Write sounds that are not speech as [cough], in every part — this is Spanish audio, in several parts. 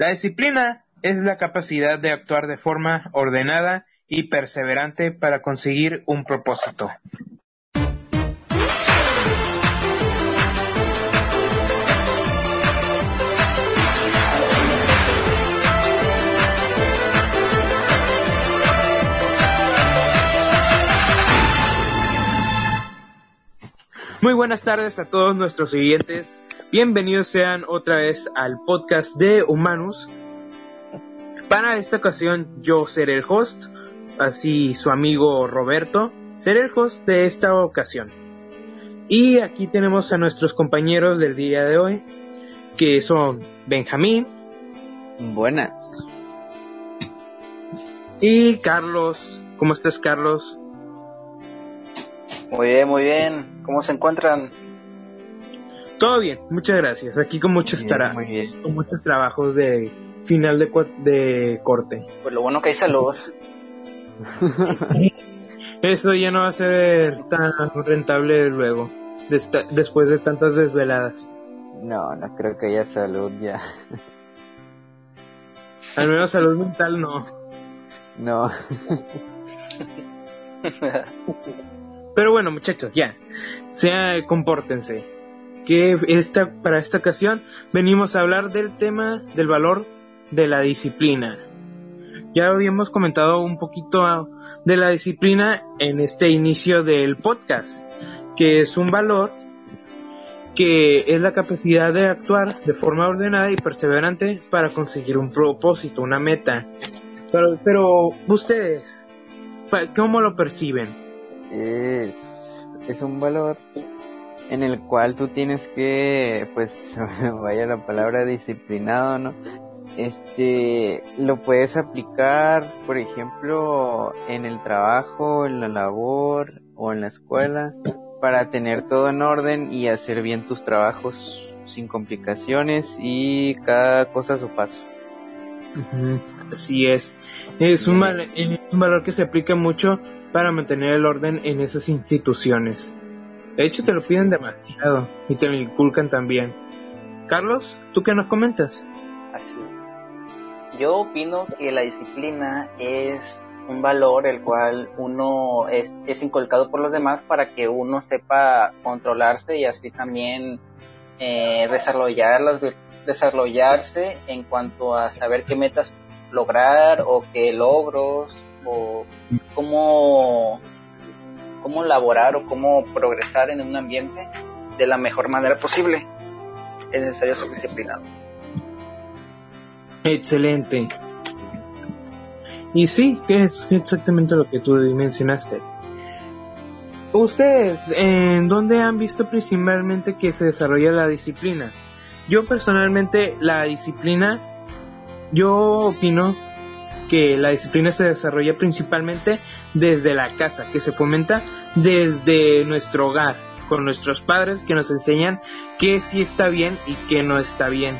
La disciplina es la capacidad de actuar de forma ordenada y perseverante para conseguir un propósito. Muy buenas tardes a todos nuestros siguientes. Bienvenidos sean otra vez al podcast de Humanus. Para esta ocasión yo seré el host, así su amigo Roberto seré el host de esta ocasión. Y aquí tenemos a nuestros compañeros del día de hoy, que son Benjamín. Buenas. Y Carlos. ¿Cómo estás, Carlos? Muy bien, muy bien. ¿Cómo se encuentran? Todo bien, muchas gracias. Aquí con muchos, con muchos trabajos de final de, de corte. Pues lo bueno que hay salud. [laughs] Eso ya no va a ser tan rentable luego, después de tantas desveladas. No, no creo que haya salud ya. Al menos salud mental no. No. Pero bueno, muchachos, ya. Sea, compórtense. Que esta, para esta ocasión venimos a hablar del tema del valor de la disciplina. Ya habíamos comentado un poquito de la disciplina en este inicio del podcast, que es un valor que es la capacidad de actuar de forma ordenada y perseverante para conseguir un propósito, una meta. Pero, pero ustedes, ¿cómo lo perciben? es, es un valor en el cual tú tienes que, pues, [laughs] vaya la palabra disciplinado, ¿no? Este, lo puedes aplicar, por ejemplo, en el trabajo, en la labor o en la escuela, para tener todo en orden y hacer bien tus trabajos sin complicaciones y cada cosa a su paso. Así es. Es un, es un valor que se aplica mucho para mantener el orden en esas instituciones. De hecho, te lo piden demasiado y te lo inculcan también. Carlos, ¿tú qué nos comentas? Así. Yo opino que la disciplina es un valor el cual uno es, inculcado por los demás para que uno sepa controlarse y así también eh, desarrollar las, desarrollarse en cuanto a saber qué metas lograr o qué logros o cómo, cómo laborar o cómo progresar en un ambiente de la mejor manera posible. Es necesario ser disciplinado. Excelente. Y sí, que es exactamente lo que tú mencionaste. ¿Ustedes en dónde han visto principalmente que se desarrolla la disciplina? Yo personalmente la disciplina, yo opino que la disciplina se desarrolla principalmente desde la casa, que se fomenta desde nuestro hogar, con nuestros padres que nos enseñan qué sí está bien y qué no está bien.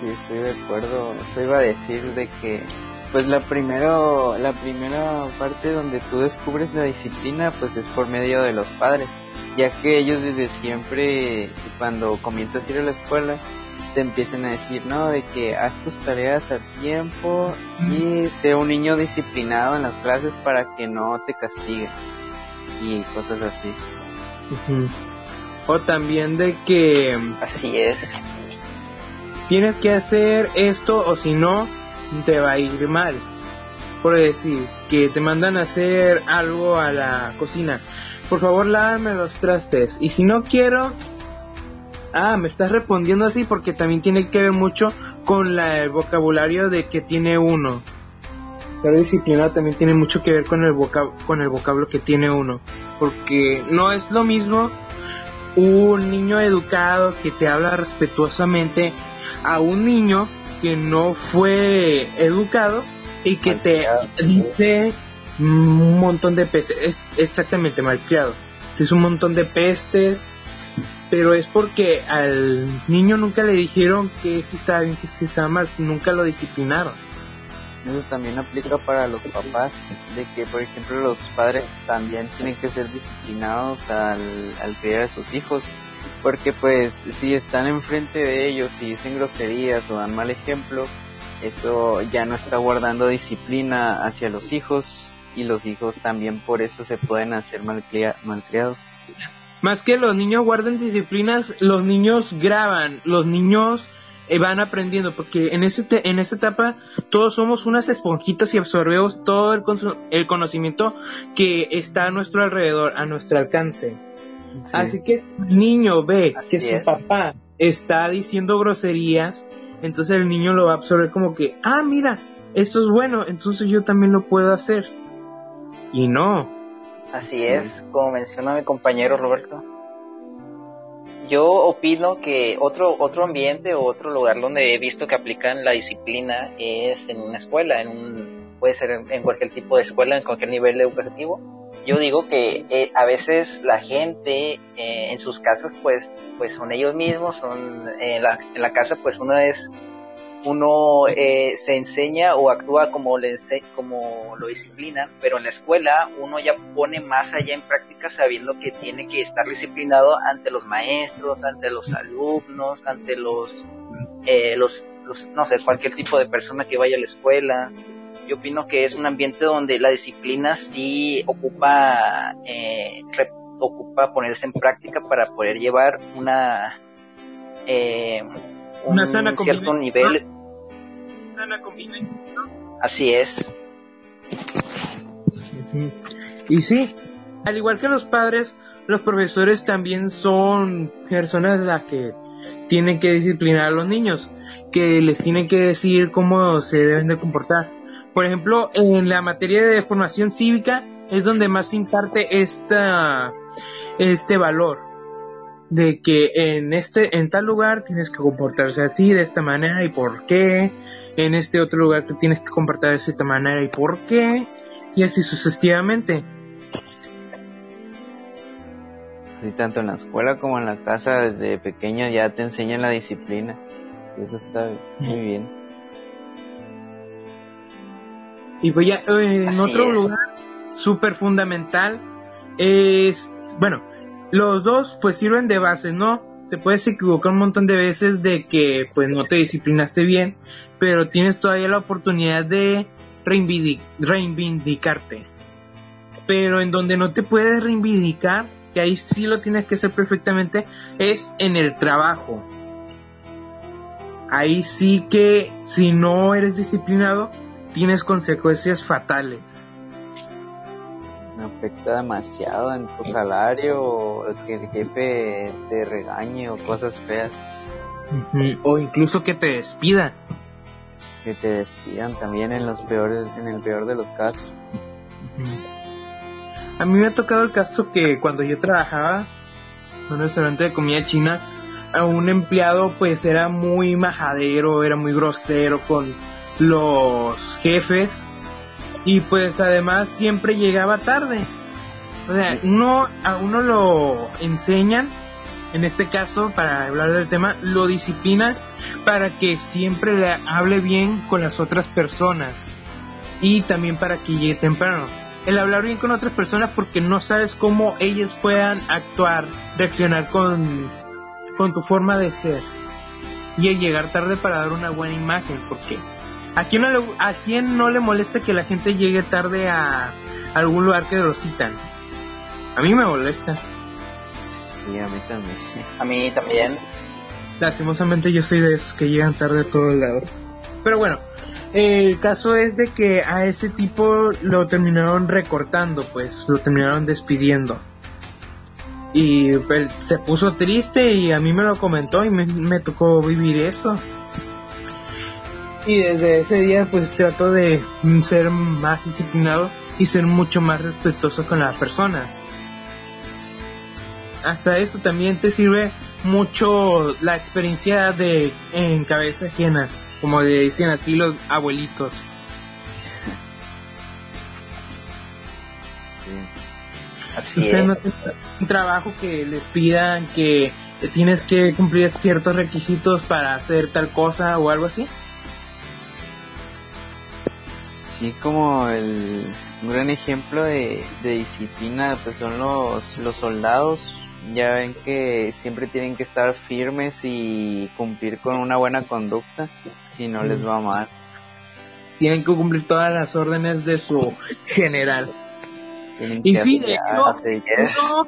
Sí, estoy de acuerdo. Eso iba a decir de que, pues la primero, la primera parte donde tú descubres la disciplina, pues es por medio de los padres, ya que ellos desde siempre, cuando comienzas a ir a la escuela, te empiecen a decir, ¿no? De que haz tus tareas a tiempo y esté un niño disciplinado en las clases para que no te castiguen y cosas así. O también de que... Así es. Tienes que hacer esto o si no, te va a ir mal. Por decir, que te mandan a hacer algo a la cocina. Por favor, lávame los trastes. Y si no quiero, Ah, me estás respondiendo así porque también tiene que ver mucho con la, el vocabulario de que tiene uno. La disciplina también tiene mucho que ver con el, con el vocablo que tiene uno. Porque no es lo mismo un niño educado que te habla respetuosamente a un niño que no fue educado y que te dice un montón de pestes, es exactamente malcriado. Es un montón de pestes, pero es porque al niño nunca le dijeron que si estaba bien, que si estaba mal, nunca lo disciplinaron. Eso también aplica para los papás, de que por ejemplo los padres también tienen que ser disciplinados al, al criar a sus hijos, porque pues si están enfrente de ellos y dicen groserías o dan mal ejemplo, eso ya no está guardando disciplina hacia los hijos y los hijos también por eso se pueden hacer malcriados. Más que los niños guarden disciplinas, los niños graban, los niños eh, van aprendiendo, porque en, ese en esa etapa todos somos unas esponjitas y absorbemos todo el, el conocimiento que está a nuestro alrededor, a nuestro alcance. Así que si el niño ve que su papá está diciendo groserías, entonces el niño lo va a absorber como que, ah, mira, esto es bueno, entonces yo también lo puedo hacer. Y no. Así es, como menciona mi compañero Roberto. Yo opino que otro otro ambiente o otro lugar donde he visto que aplican la disciplina es en una escuela, en un puede ser en cualquier tipo de escuela, en cualquier nivel educativo yo digo que eh, a veces la gente eh, en sus casas pues pues son ellos mismos son eh, en, la, en la casa pues uno es uno se enseña o actúa como le como lo disciplina pero en la escuela uno ya pone más allá en práctica sabiendo que tiene que estar disciplinado ante los maestros ante los alumnos ante los los, los no sé cualquier tipo de persona que vaya a la escuela. Yo opino que es un ambiente donde la disciplina sí ocupa, eh, ocupa ponerse en práctica para poder llevar una, eh, una sana cierto nivel. Sana Así es. Y sí, al igual que los padres, los profesores también son personas las que tienen que disciplinar a los niños, que les tienen que decir cómo se deben de comportar. Por ejemplo, en la materia de formación cívica es donde más se imparte esta, este valor de que en este en tal lugar tienes que comportarse así de esta manera y por qué. En este otro lugar te tienes que comportar de esta manera y por qué. Y así sucesivamente. Así tanto en la escuela como en la casa desde pequeño ya te enseñan la disciplina. Y eso está muy bien. Y pues ya eh, en otro lugar súper fundamental es, bueno, los dos pues sirven de base, ¿no? Te puedes equivocar un montón de veces de que pues no te disciplinaste bien, pero tienes todavía la oportunidad de reivindicarte. Pero en donde no te puedes reivindicar, que ahí sí lo tienes que hacer perfectamente, es en el trabajo. Ahí sí que si no eres disciplinado, tienes consecuencias fatales. Me afecta demasiado en tu salario, o que el jefe te regañe o cosas feas. O incluso que te despidan. Que te despidan también en los peores, en el peor de los casos. A mí me ha tocado el caso que cuando yo trabajaba en un restaurante de comida china, a un empleado pues era muy majadero, era muy grosero con los jefes y pues además siempre llegaba tarde. O sea, uno, a uno lo enseñan, en este caso, para hablar del tema, lo disciplina para que siempre le hable bien con las otras personas y también para que llegue temprano. El hablar bien con otras personas porque no sabes cómo ellas puedan actuar, reaccionar con, con tu forma de ser. Y el llegar tarde para dar una buena imagen, porque ¿A quién, no le, ¿A quién no le molesta que la gente llegue tarde a algún lugar que lo citan? A mí me molesta. Sí, a mí también. A mí también. Lastimosamente yo soy de esos que llegan tarde a todos lados. Pero bueno, el caso es de que a ese tipo lo terminaron recortando, pues lo terminaron despidiendo. Y pues, se puso triste y a mí me lo comentó y me, me tocó vivir eso y desde ese día pues trato de ser más disciplinado y ser mucho más respetuoso con las personas. Hasta eso también te sirve mucho la experiencia de en cabeza ajena, como decían así los abuelitos. Así es. un trabajo que les pidan que tienes que cumplir ciertos requisitos para hacer tal cosa o algo así. Sí, como el, un gran ejemplo de, disciplina pues son los, los soldados ya ven que siempre tienen que estar firmes y cumplir con una buena conducta, si no les va mal. Tienen que cumplir todas las órdenes de su general. y sí, de hecho,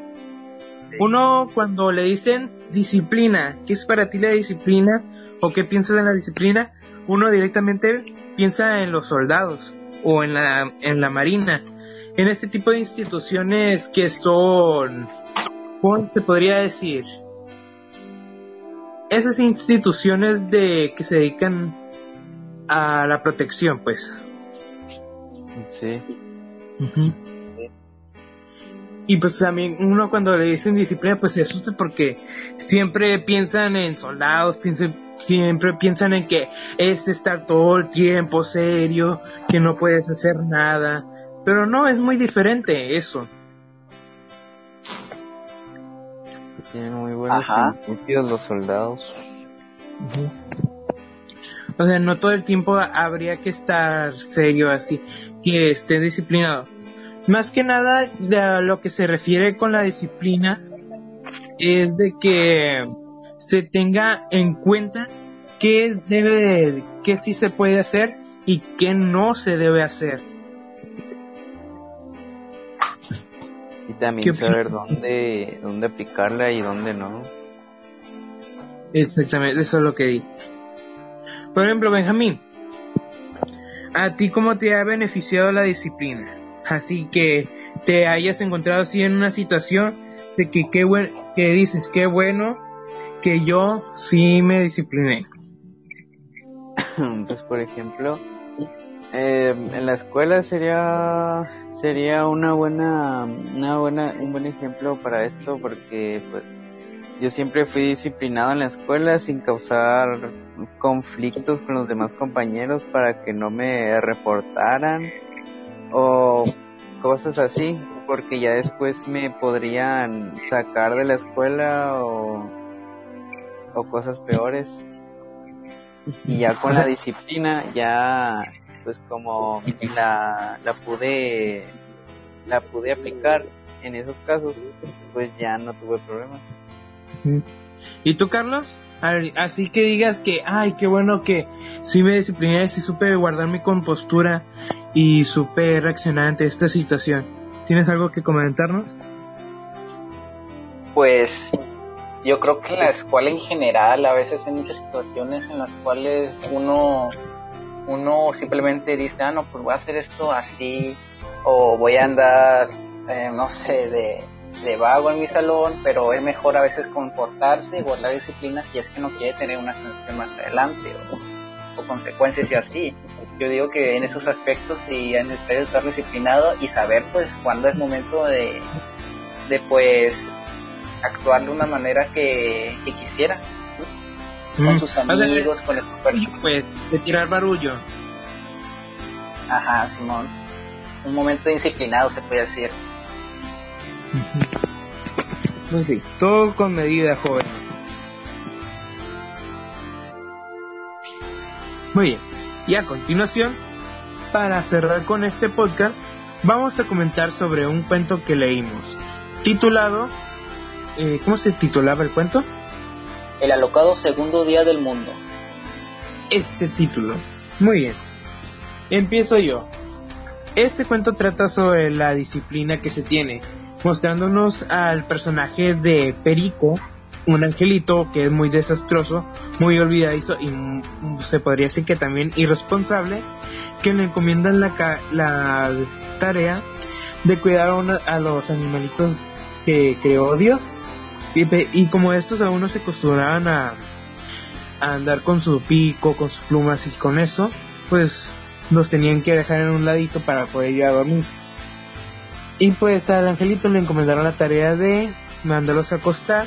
uno, cuando le dicen disciplina, ¿qué es para ti la disciplina? ¿O qué piensas de la disciplina? Uno directamente piensa en los soldados o en la, en la marina, en este tipo de instituciones que son, ¿cómo se podría decir? Esas instituciones de que se dedican a la protección, pues. Sí. Y pues también uno cuando le dicen disciplina pues se asusta porque siempre piensan en soldados, piensan, siempre piensan en que es estar todo el tiempo serio, que no puedes hacer nada. Pero no, es muy diferente eso. Tienen muy buenos principios los soldados. O sea, no todo el tiempo habría que estar serio así, que esté disciplinado. Más que nada, de lo que se refiere con la disciplina es de que se tenga en cuenta qué debe, qué sí se puede hacer y qué no se debe hacer. Y también saber dónde, dónde aplicarla y dónde no. Exactamente, eso es lo que di. Por ejemplo, Benjamín, ¿a ti cómo te ha beneficiado la disciplina? Así que te hayas encontrado así en una situación de que qué bueno, que dices, qué bueno que yo sí me discipliné. [laughs] Pues por ejemplo, eh, en la escuela sería sería una buena una buena un buen ejemplo para esto porque pues yo siempre fui disciplinado en la escuela sin causar conflictos con los demás compañeros para que no me reportaran o cosas así, porque ya después me podrían sacar de la escuela o, o cosas peores. Y ya con la disciplina, ya pues como la, la pude la pude aplicar en esos casos, pues ya no tuve problemas. ¿Y tú, Carlos? Así que digas que, ay, qué bueno que sí me discipliné, sí supe guardar mi compostura y supe reaccionar ante esta situación. ¿Tienes algo que comentarnos? Pues yo creo que en la escuela en general a veces hay muchas situaciones en las cuales uno uno simplemente dice, ah, no, pues voy a hacer esto así, o voy a andar, eh, no sé, de, de vago en mi salón, pero es mejor a veces comportarse y guardar disciplinas si es que no quiere tener una sanción más adelante o, o, consecuencias y así. Yo digo que en esos aspectos sí es necesario estar disciplinado y saber pues cuándo es momento de, de pues actuar de una manera que, que quisiera. Con mm. sus amigos, con el Pues de tirar barullo. Ajá, Simón. Un momento disciplinado se puede decir. Pues sí, todo con medida, jóvenes. Muy bien, y a continuación, para cerrar con este podcast, vamos a comentar sobre un cuento que leímos, titulado, eh, ¿cómo se titulaba el cuento? El alocado segundo día del mundo. Ese título. Muy bien. Empiezo yo. Este cuento trata sobre la disciplina que se tiene mostrándonos al personaje de Perico, un angelito que es muy desastroso, muy olvidadizo y se podría decir que también irresponsable, que le encomiendan la, la tarea de cuidar a, los animalitos que creó Dios. Y, como estos no se acostumbraban a, a andar con su pico, con sus plumas y con eso, pues los tenían que dejar en un ladito para poder ir a dormir. Y pues al angelito le encomendaron la tarea de mandarlos a acostar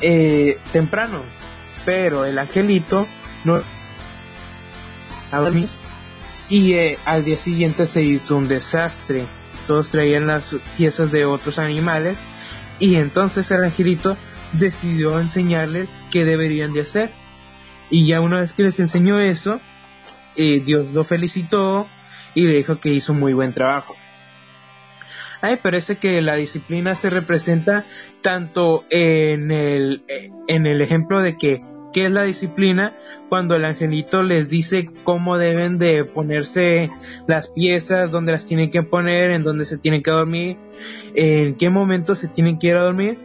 eh, temprano. Pero el angelito no a dormir. Y eh, al día siguiente se hizo un desastre. Todos traían las piezas de otros animales. Y entonces el angelito decidió enseñarles qué deberían de hacer. Y ya una vez que les enseñó eso, eh, Dios lo felicitó y le dijo que hizo muy buen trabajo. Ay, parece que la disciplina se representa tanto en el, en el ejemplo de que qué es la disciplina cuando el angelito les dice cómo deben de ponerse las piezas, dónde las tienen que poner, en dónde se tienen que dormir, en qué momento se tienen que ir a dormir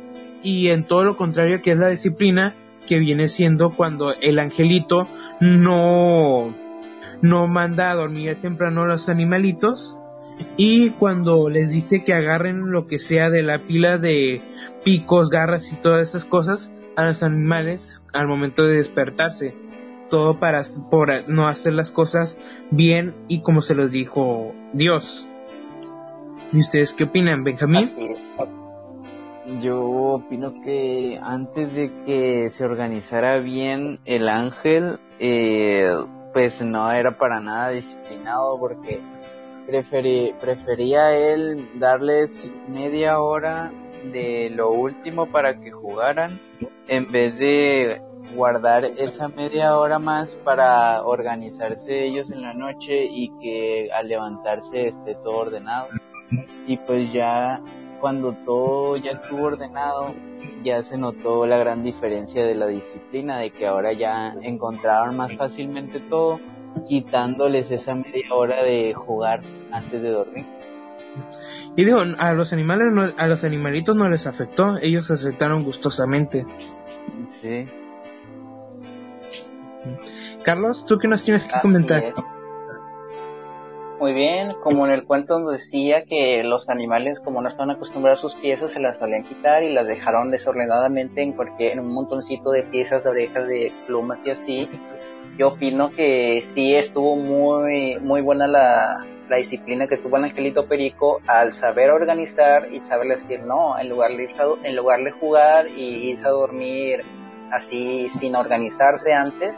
y en todo lo contrario que es la disciplina que viene siendo cuando el angelito no no manda a dormir temprano a los animalitos y cuando les dice que agarren lo que sea de la pila de picos, garras y todas esas cosas a los animales al momento de despertarse. Todo para por no hacer las cosas bien y como se los dijo Dios. ¿Y ustedes qué opinan, Benjamín? Yo opino que antes de que se organizara bien el ángel, eh, pues no era para nada disciplinado porque prefería él darles media hora de lo último para que jugaran en vez de guardar esa media hora más para organizarse ellos en la noche y que al levantarse esté todo ordenado. Y pues ya cuando todo ya estuvo ordenado, ya se notó la gran diferencia de la disciplina, de que ahora ya encontraban más fácilmente todo, quitándoles esa media hora de jugar antes de dormir. Y digo, a los animales, a los animalitos no les afectó, ellos aceptaron gustosamente. Sí. Carlos, ¿tú qué nos tienes que comentar? Muy bien, como en el cuento nos decía que los animales, como no estaban acostumbrados a sus piezas, se las solían quitar y las dejaron desordenadamente en cualquier, en un montoncito de piezas, de orejas, de plumas y así. Yo opino que sí estuvo muy, muy buena la, la disciplina que tuvo el Angelito Perico al saber organizar y saber decir no, en lugar de, en lugar de jugar y irse a dormir así sin organizarse antes,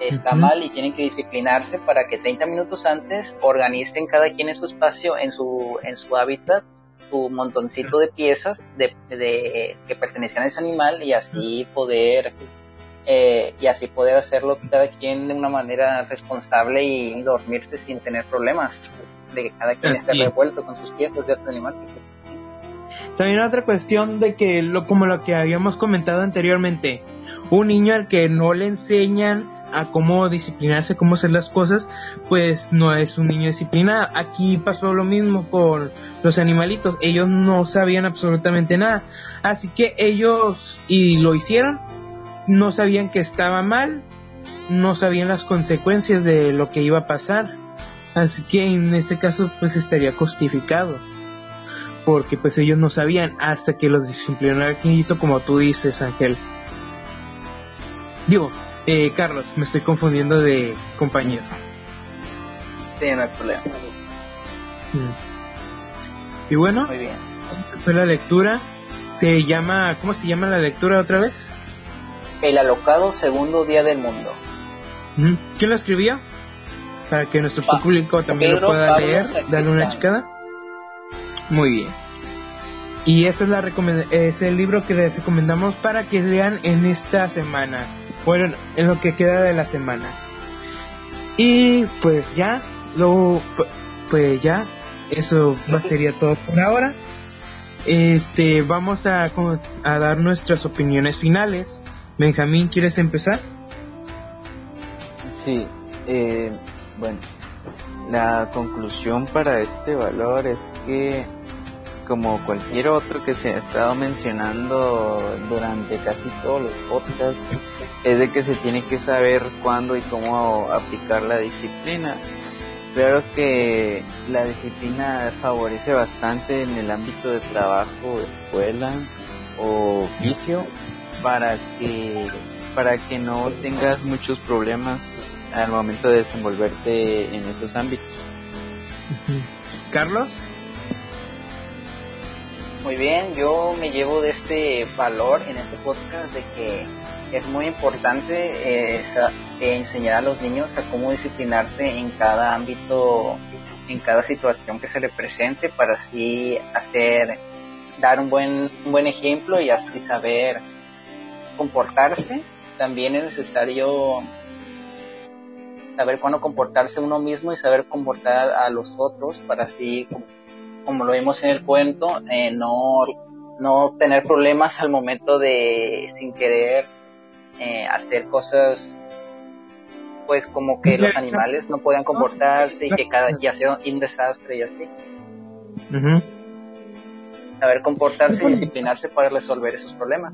está mal y tienen que disciplinarse para que 30 minutos antes organicen cada quien en su espacio, en su, en su hábitat, su montoncito de piezas de, de que pertenecían a ese animal y así poder eh, y así poder hacerlo cada quien de una manera responsable y dormirse sin tener problemas, de que cada quien esté revuelto con sus piezas de animal. También otra cuestión de que, lo, como lo que habíamos comentado anteriormente, un niño al que no le enseñan a cómo disciplinarse, cómo hacer las cosas, pues no es un niño disciplinado. Aquí pasó lo mismo con los animalitos, ellos no sabían absolutamente nada, así que ellos y lo hicieron no sabían que estaba mal, no sabían las consecuencias de lo que iba a pasar. Así que en este caso pues estaría justificado. Porque pues ellos no sabían hasta que los disciplinó el como tú dices Ángel. Digo, eh, Carlos, me estoy confundiendo de compañero. Sí, no hay problema. Mm. Y bueno, Muy bien. fue la lectura. Se llama, ¿cómo se llama la lectura otra vez? El alocado segundo día del mundo. ¿Quién lo escribió? Para que nuestro Pa- público también Pedro lo pueda Pablo leer, darle una checada. Muy bien. Y ese es, la es el libro que les recomendamos para que lean en esta semana. Bueno, en lo que queda de la semana. Y pues ya, luego, pu- pues ya, eso va, sería todo por ahora. Este, vamos a, a dar nuestras opiniones finales. Benjamín, ¿quieres empezar? Sí, eh, bueno, la conclusión para este valor es que como cualquier otro que se ha estado mencionando durante casi todos los podcasts, es de que se tiene que saber cuándo y cómo aplicar la disciplina. Claro que la disciplina favorece bastante en el ámbito de trabajo, escuela o oficio para que para que no tengas muchos problemas al momento de desenvolverte en esos ámbitos. Carlos. Muy bien, yo me llevo de este valor en este podcast de que es muy importante eh, eh, enseñar a los niños a cómo disciplinarse en cada ámbito, en cada situación que se le presente para así hacer, dar un buen, un buen ejemplo y así saber comportarse. También es necesario saber cuándo comportarse uno mismo y saber comportar a los otros para así como lo vimos en el cuento, eh, no, no tener problemas al momento de, sin querer, eh, hacer cosas pues como que los animales no puedan comportarse y que cada ya sea un desastre y así. Saber comportarse y disciplinarse para resolver esos problemas.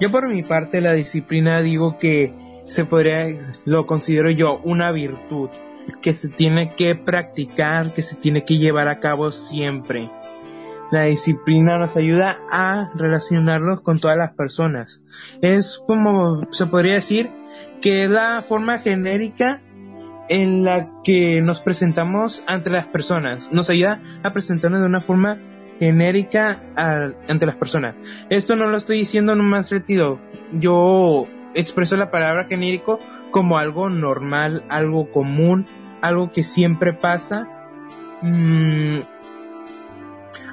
Yo por mi parte la disciplina digo que se podría, lo considero yo una virtud que se tiene que practicar, que se tiene que llevar a cabo siempre. La disciplina nos ayuda a relacionarnos con todas las personas. Es como se podría decir que es la forma genérica en la que nos presentamos ante las personas. Nos ayuda a presentarnos de una forma genérica ante las personas. Esto no lo estoy diciendo nomás retiro. Yo expreso la palabra genérico como algo normal, algo común, algo que siempre pasa. Mm,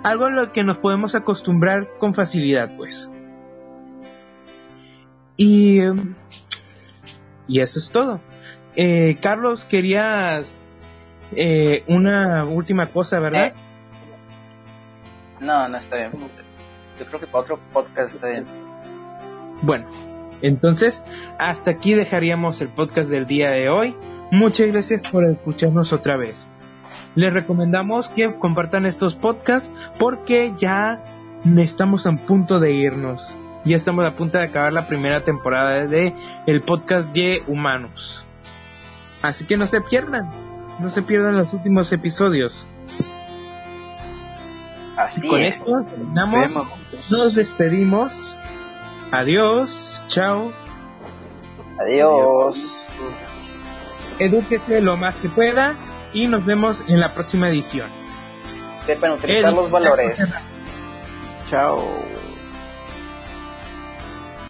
algo a lo que nos podemos acostumbrar con facilidad, pues. Y, y eso es todo. Eh, Carlos, querías eh, una última cosa, ¿verdad? No, no está bien. Yo creo que para otro podcast está bien. Bueno, entonces hasta aquí dejaríamos el podcast del día de hoy. Muchas gracias por escucharnos otra vez. Les recomendamos que compartan estos podcasts porque ya estamos a punto de irnos. Ya estamos a punto de acabar la primera temporada de el podcast de Humanos. Así que no se pierdan, no se pierdan los últimos episodios. Así con esto terminamos, nos despedimos. Adiós, chao. Adiós. Edúquese lo más que pueda y nos vemos en la próxima edición. Sepan utilizar los valores. [laughs] Chao.